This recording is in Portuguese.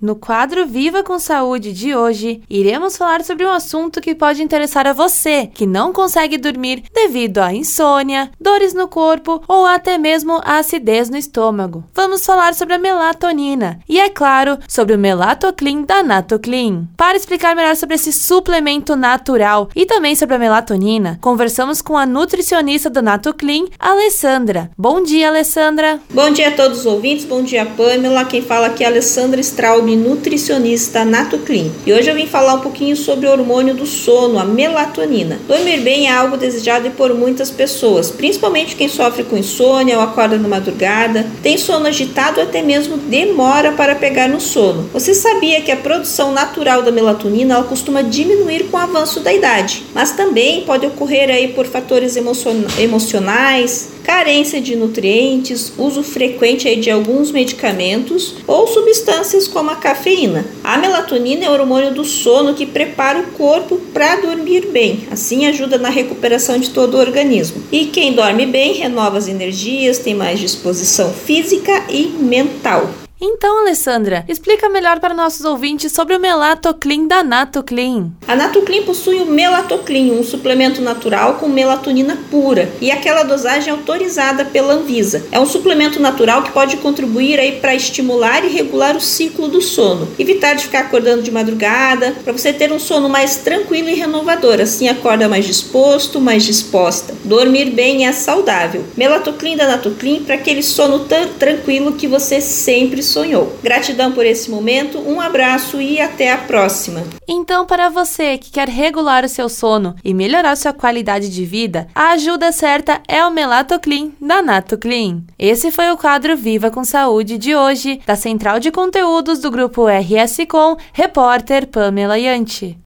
No quadro Viva com Saúde de hoje, iremos falar sobre um assunto que pode interessar a você que não consegue dormir devido à insônia, dores no corpo ou até mesmo a acidez no estômago. Vamos falar sobre a melatonina e, é claro, sobre o Melatoclean da Natoclean. Para explicar melhor sobre esse suplemento natural e também sobre a melatonina, conversamos com a nutricionista do Natoclean, Alessandra. Bom dia, Alessandra! Bom dia a todos os ouvintes, bom dia, Pamela. Quem fala aqui é a Alessandra Straub, nutricionista Natoclean. E hoje eu vim falar um pouquinho sobre o hormônio do sono, a melatonina. Dormir bem é algo desejado por muitas pessoas, principalmente quem sofre com insônia ou acorda na madrugada, tem sono agitado ou até mesmo demora para pegar no sono. Você sabia que a produção natural da melatonina ela costuma diminuir com o avanço da idade, mas também pode ocorrer aí por fatores emocionais, carência de nutrientes, uso frequente de alguns medicamentos ou substâncias como a cafeína. A melatonina é o hormônio do sono que prepara o corpo para dormir bem, assim ajuda na recuperação de todo o organismo. E quem dorme bem renova as energias, tem mais disposição física e mental. Então, Alessandra, explica melhor para nossos ouvintes sobre o Melatoclean da Natoclean. A Natoclean possui o Melatoclean, um suplemento natural com melatonina pura e aquela dosagem autorizada pela Anvisa. É um suplemento natural que pode contribuir aí para estimular e regular o ciclo do sono, evitar de ficar acordando de madrugada, para você ter um sono mais tranquilo e renovador, assim acorda mais disposto, mais disposta. Dormir bem é saudável. Melatoclean da Natoclean para aquele sono tão tranquilo que você sempre sonhou. Gratidão por esse momento, um abraço e até a próxima. Então, para você que quer regular o seu sono e melhorar sua qualidade de vida, a ajuda certa é o Melatoclean da Natoclean. Esse foi o quadro Viva com Saúde de hoje, da Central de Conteúdos do Grupo RS Com, repórter Pamela Yanti.